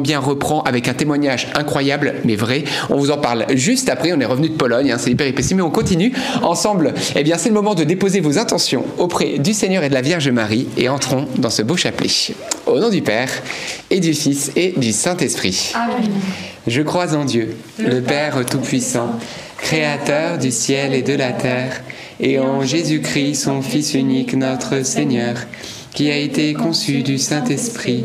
bien reprend avec un témoignage incroyable mais vrai. On vous en parle juste après. On est revenu de Pologne, hein, c'est hyper épais, mais on continue ensemble. Eh bien, c'est le moment de déposer vos intentions auprès du Seigneur et de la Vierge Marie et entrons dans ce beau chapelet. Au nom du Père et du Fils et du Saint-Esprit. Amen. Je crois en Dieu, le Père Tout-Puissant, Créateur du ciel et de la terre, et en Jésus-Christ, son Fils unique, notre Seigneur, qui a été conçu du Saint-Esprit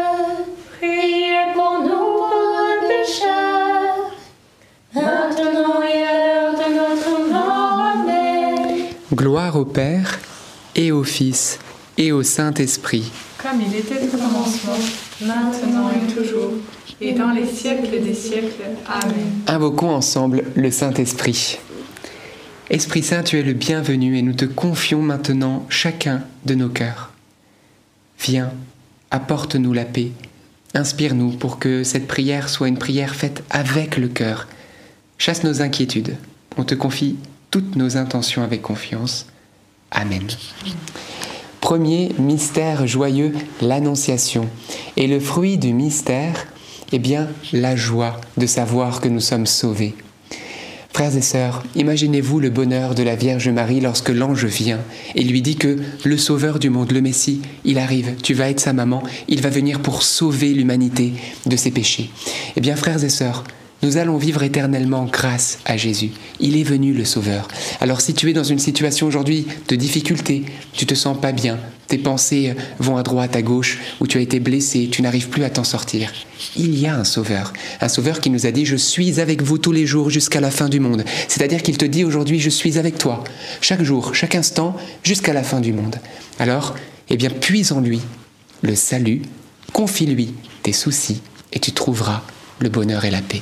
Gloire au Père, et au Fils, et au Saint-Esprit. Comme il était au commencement, maintenant et toujours, et dans les siècles des siècles. Amen. Invoquons ensemble le Saint-Esprit. Esprit Saint, tu es le bienvenu et nous te confions maintenant chacun de nos cœurs. Viens, apporte-nous la paix, inspire-nous pour que cette prière soit une prière faite avec le cœur. Chasse nos inquiétudes, on te confie toutes nos intentions avec confiance. Amen. Premier mystère joyeux, l'Annonciation. Et le fruit du mystère, eh bien, la joie de savoir que nous sommes sauvés. Frères et sœurs, imaginez-vous le bonheur de la Vierge Marie lorsque l'ange vient et lui dit que le Sauveur du monde, le Messie, il arrive, tu vas être sa maman, il va venir pour sauver l'humanité de ses péchés. Eh bien, frères et sœurs, nous allons vivre éternellement grâce à Jésus. Il est venu le Sauveur. Alors si tu es dans une situation aujourd'hui de difficulté, tu te sens pas bien, tes pensées vont à droite, à gauche, ou tu as été blessé, tu n'arrives plus à t'en sortir, il y a un Sauveur. Un Sauveur qui nous a dit, je suis avec vous tous les jours jusqu'à la fin du monde. C'est-à-dire qu'il te dit aujourd'hui, je suis avec toi, chaque jour, chaque instant, jusqu'à la fin du monde. Alors, eh bien, puise en lui le salut, confie-lui tes soucis, et tu trouveras le bonheur et la paix.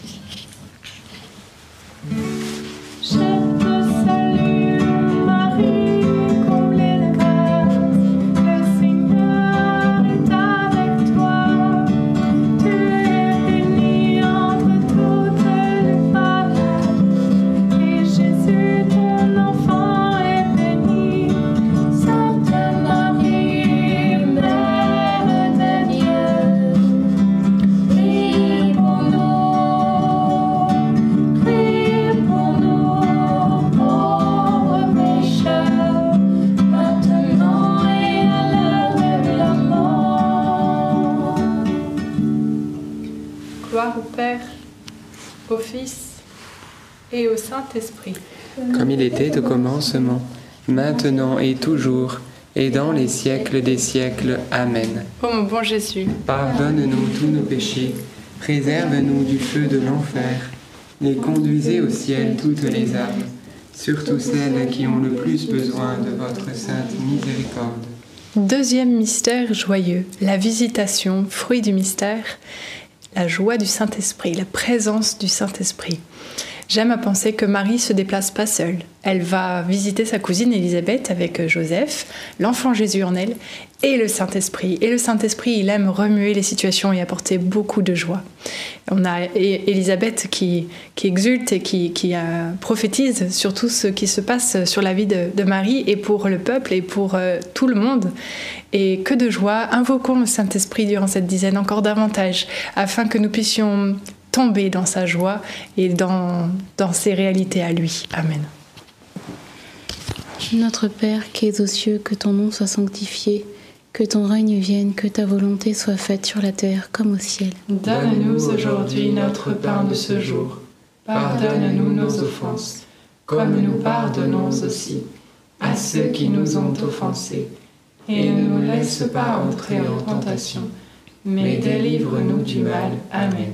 Comme il était au commencement, maintenant et toujours, et dans les siècles des siècles. Amen. Ô mon bon Jésus, Pardonne-nous tous nos péchés, préserve-nous du feu de l'enfer, et conduisez au ciel toutes les âmes, surtout celles qui ont le plus besoin de votre sainte miséricorde. Deuxième mystère joyeux, la visitation, fruit du mystère, la joie du Saint-Esprit, la présence du Saint-Esprit. J'aime à penser que Marie se déplace pas seule. Elle va visiter sa cousine Élisabeth avec Joseph, l'enfant Jésus en elle, et le Saint-Esprit. Et le Saint-Esprit, il aime remuer les situations et apporter beaucoup de joie. On a Élisabeth qui, qui exulte et qui, qui, euh, prophétise sur tout ce qui se passe sur la vie de, de Marie et pour le peuple et pour euh, tout le monde. Et que de joie, invoquons le Saint-Esprit durant cette dizaine encore davantage, afin que nous puissions tomber dans sa joie et dans, dans ses réalités à lui. Amen. Notre Père qui es aux cieux, que ton nom soit sanctifié, que ton règne vienne, que ta volonté soit faite sur la terre comme au ciel. Donne-nous aujourd'hui notre pain de ce jour. Pardonne-nous nos offenses, comme nous pardonnons aussi à ceux qui nous ont offensés. Et ne nous laisse pas entrer en tentation, mais délivre-nous du mal. Amen.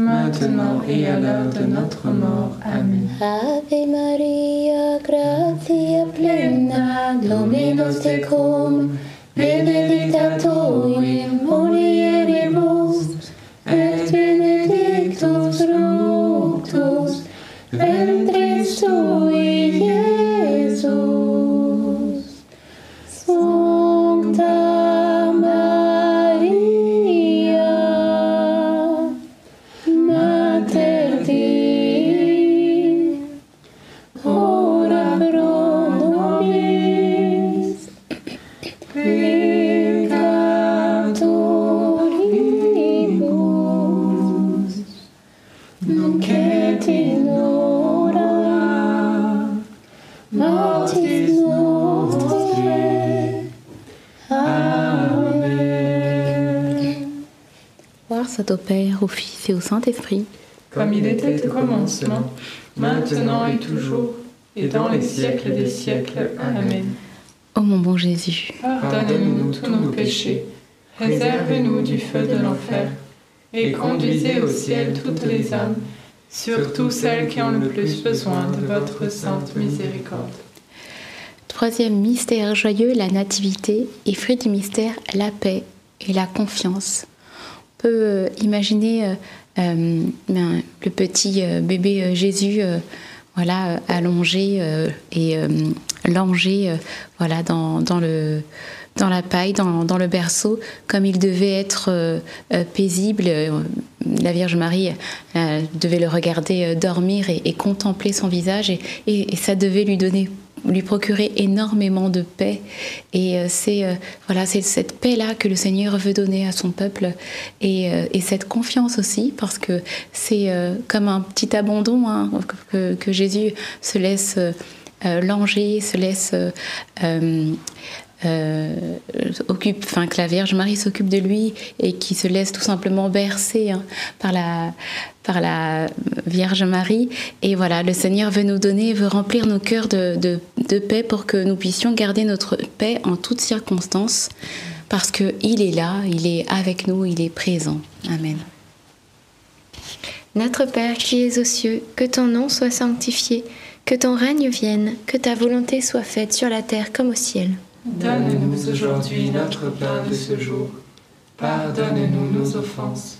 maintenant et à l'heure de notre mort. Amen. Ave Maria, gratia plena, Dominus tecum, benedicta tu in au Père, au Fils et au Saint-Esprit. Comme il était au commencement, maintenant et toujours, et dans les siècles des siècles. Amen. Ô mon bon Jésus, Pardonnez-nous tous nos péchés, réservez-nous du feu de l'enfer, et conduisez au ciel toutes les âmes, surtout celles qui ont le plus besoin de votre sainte miséricorde. troisième mystère joyeux, la Nativité, et fruit du mystère, la paix et la confiance. Peut euh, imaginer euh, euh, ben, le petit bébé Jésus, voilà, allongé et langé, voilà, dans, le dans la paille, dans, le berceau, comme il devait être paisible. La Vierge Marie devait le regarder dormir et, contempler son visage, et ça devait lui donner, lui procurer énormément de paix. Et euh, c'est euh, voilà, c'est cette paix-là que le Seigneur veut donner à son peuple, et, euh, et cette confiance aussi, parce que c'est comme un petit abandon hein, que, que Jésus se laisse langer, se laisse euh, occupe, enfin que la Vierge Marie s'occupe de lui et qui se laisse tout simplement bercer hein, par la par la Vierge Marie. Et voilà, le Seigneur veut nous donner, veut remplir nos cœurs de, de, de paix pour que nous puissions garder notre paix en toutes circonstances, parce que il est là, il est avec nous, il est présent. Amen. Notre Père qui es aux cieux, que ton nom soit sanctifié, que ton règne vienne, que ta volonté soit faite sur la terre comme au ciel. Donne-nous aujourd'hui notre pain de ce jour. Pardonne-nous nos offenses,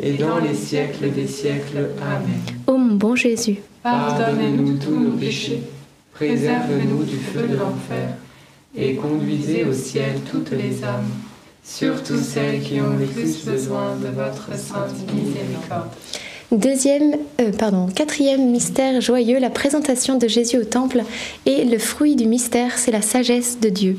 et dans les siècles des siècles. Amen. Ô mon bon Jésus, Pardonnez-nous tous nos péchés, préservez-nous du feu de l'enfer, et conduisez au ciel toutes les âmes, surtout celles qui ont le plus besoin de votre sainte miséricorde. Deuxième, euh, pardon, quatrième mystère joyeux, la présentation de Jésus au temple. Et le fruit du mystère, c'est la sagesse de Dieu.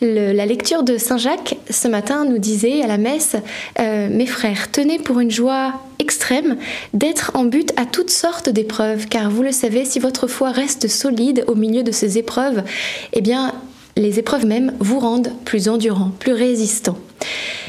La lecture de Saint Jacques ce matin nous disait à la messe, euh, mes frères, tenez pour une joie extrême d'être en but à toutes sortes d'épreuves, car vous le savez, si votre foi reste solide au milieu de ces épreuves, eh bien, les épreuves même vous rendent plus endurant, plus résistant.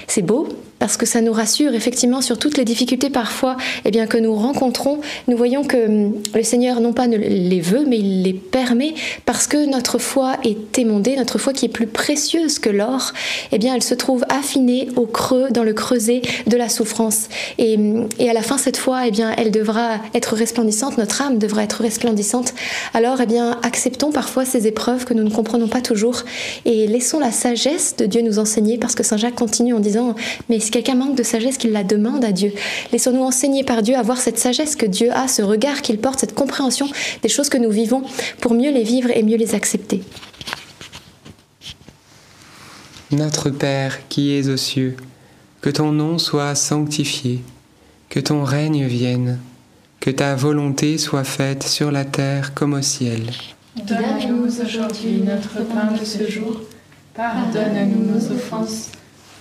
C'est beau parce que ça nous rassure effectivement sur toutes les difficultés parfois eh bien, que nous rencontrons. Nous voyons que hum, le Seigneur non pas ne les veut, mais il les permet parce que notre foi est émondée, notre foi qui est plus précieuse que l'or, eh bien, elle se trouve affinée au creux, dans le creuset de la souffrance. Et, hum, et à la fin, cette foi, eh bien, elle devra être resplendissante, notre âme devra être resplendissante. Alors, eh bien, acceptons parfois ces épreuves que nous ne comprenons pas toujours et laissons la sagesse de Dieu nous enseigner parce que Saint Jacques continue en disant Mais si quelqu'un manque de sagesse, qu'il la demande à Dieu. Laissons-nous enseigner par Dieu, avoir cette sagesse que Dieu a, ce regard qu'il porte, cette compréhension des choses que nous vivons pour mieux les vivre et mieux les accepter. Notre Père qui es aux cieux, que ton nom soit sanctifié, que ton règne vienne, que ta volonté soit faite sur la terre comme au ciel. Donne-nous aujourd'hui notre pain de ce jour. Pardonne-nous nos offenses,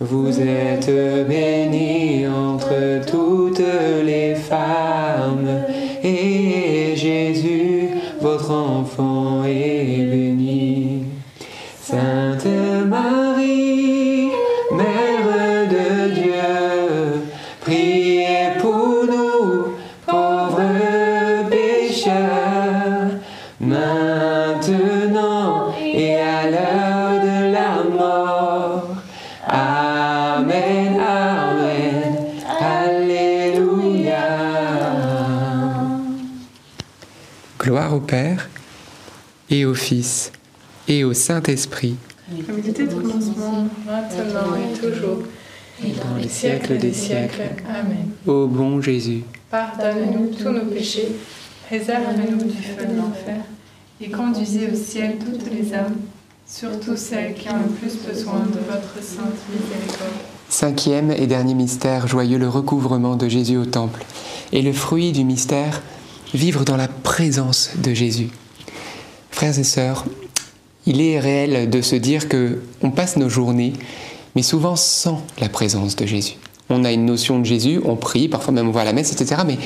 Vous êtes bénie entre toutes les femmes, et Jésus, votre enfant, est béni. Sainte Père et au Fils et au Saint-Esprit, Comme il était au commencement, maintenant et toujours, et dans les siècles des siècles. Amen. ô bon Jésus. Pardonne-nous tous nos péchés, préserve-nous du feu de l'enfer, et conduisez au ciel toutes les âmes, surtout celles qui ont le plus besoin de votre sainte miséricorde. Cinquième et dernier mystère joyeux, le recouvrement de Jésus au temple. Et le fruit du mystère, vivre dans la présence de Jésus. Frères et sœurs, il est réel de se dire que on passe nos journées, mais souvent sans la présence de Jésus. On a une notion de Jésus, on prie, parfois même on va à la messe, etc. Mais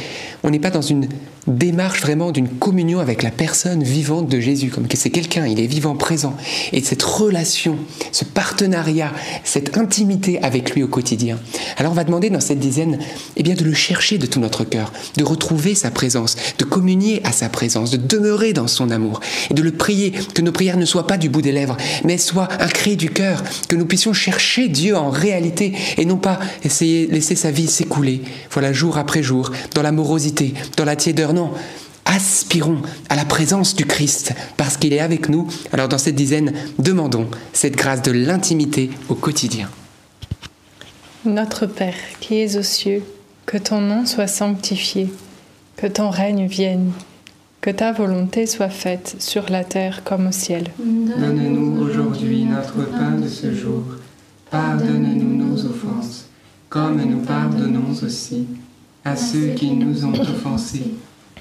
on n'est pas dans une démarche vraiment d'une communion avec la personne vivante de Jésus, comme que c'est quelqu'un, il est vivant, présent. Et cette relation, ce partenariat, cette intimité avec lui au quotidien. Alors on va demander dans cette dizaine eh bien, de le chercher de tout notre cœur, de retrouver sa présence, de communier à sa présence, de demeurer dans son amour et de le prier, que nos prières ne soient pas du bout des lèvres, mais soient un cri du cœur, que nous puissions chercher Dieu en réalité et non pas essayer laisser sa vie s'écouler, voilà, jour après jour, dans la morosité, dans la tiédeur non, aspirons à la présence du Christ parce qu'il est avec nous. Alors dans cette dizaine, demandons cette grâce de l'intimité au quotidien. Notre Père qui es aux cieux, que ton nom soit sanctifié, que ton règne vienne, que ta volonté soit faite sur la terre comme au ciel. Donne-nous aujourd'hui notre pain de ce jour. Pardonne-nous nos offenses, comme nous pardonnons aussi à ceux qui nous ont offensés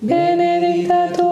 benedicta tu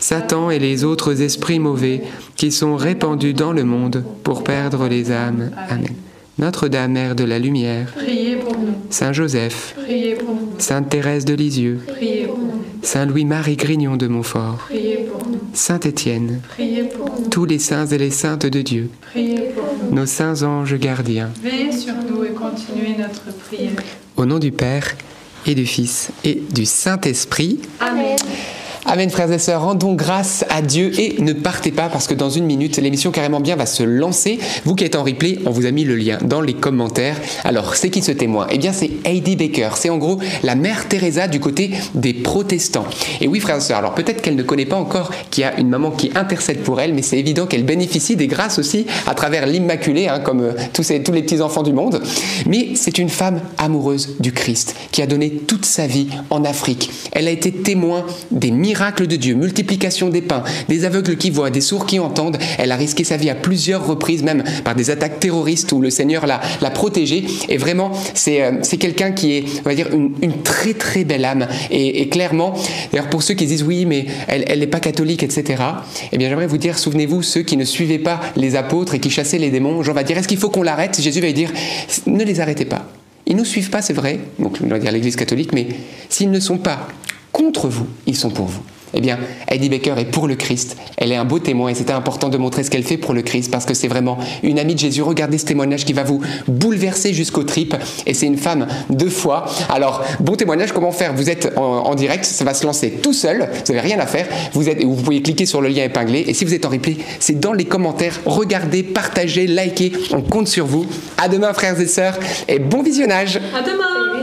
Satan et les autres esprits mauvais qui sont répandus dans le monde pour perdre les âmes. Amen. Notre-Dame, Mère de la Lumière, Priez pour nous. Saint Joseph, Priez pour nous. Sainte Thérèse de Lisieux, Priez pour nous. Saint Louis-Marie Grignon de Montfort, Priez pour nous. Saint Étienne, Priez pour nous. tous les saints et les saintes de Dieu, Priez pour nous. nos saints anges gardiens, Veillez sur nous et continuez notre prière. au nom du Père et du Fils et du Saint-Esprit. Amen. Amen frères et sœurs, rendons grâce à Dieu et ne partez pas parce que dans une minute, l'émission Carrément Bien va se lancer. Vous qui êtes en replay, on vous a mis le lien dans les commentaires. Alors, c'est qui ce témoin? Eh bien, c'est Heidi Baker. C'est en gros la mère Teresa du côté des protestants. Et oui frères et sœurs, alors peut-être qu'elle ne connaît pas encore qu'il y a une maman qui intercède pour elle, mais c'est évident qu'elle bénéficie des grâces aussi à travers l'Immaculée, hein, comme euh, tous, les petits enfants du monde. Mais c'est une femme amoureuse du Christ qui a donné toute sa vie en Afrique. Elle a été témoin des miracles de Dieu, multiplication des pains, des aveugles qui voient, des sourds qui entendent. Elle a risqué sa vie à plusieurs reprises, même par des attaques terroristes où le Seigneur l'a, l'a protégée. Et vraiment, c'est, euh, quelqu'un qui est, on va dire, une, une très très belle âme. Et, clairement, d'ailleurs pour ceux qui disent oui, mais elle n'est pas catholique, etc. Eh bien, j'aimerais vous dire, souvenez-vous, ceux qui ne suivaient pas les apôtres et qui chassaient les démons, Jean va dire, est-ce qu'il faut qu'on l'arrête? Jésus va dire, ne les arrêtez pas. Ils ne nous suivent pas, c'est vrai, donc on va dire l'Église catholique, mais s'ils ne sont pas contre vous, ils sont pour vous. Eh bien, Heidi Baker est pour le Christ. Elle est un beau témoin et c'était important de montrer ce qu'elle fait pour le Christ parce que c'est vraiment une amie de Jésus. Regardez ce témoignage qui va vous bouleverser jusqu'aux tripes et c'est une femme de foi. Alors, bon témoignage, comment faire? Vous êtes en, en direct, ça va se lancer tout seul, vous n'avez rien à faire. Vous, êtes, vous pouvez cliquer sur le lien épinglé et si vous êtes en replay, c'est dans les commentaires. Regardez, partagez, likez, on compte sur vous. À demain, frères et sœurs, et bon visionnage À demain.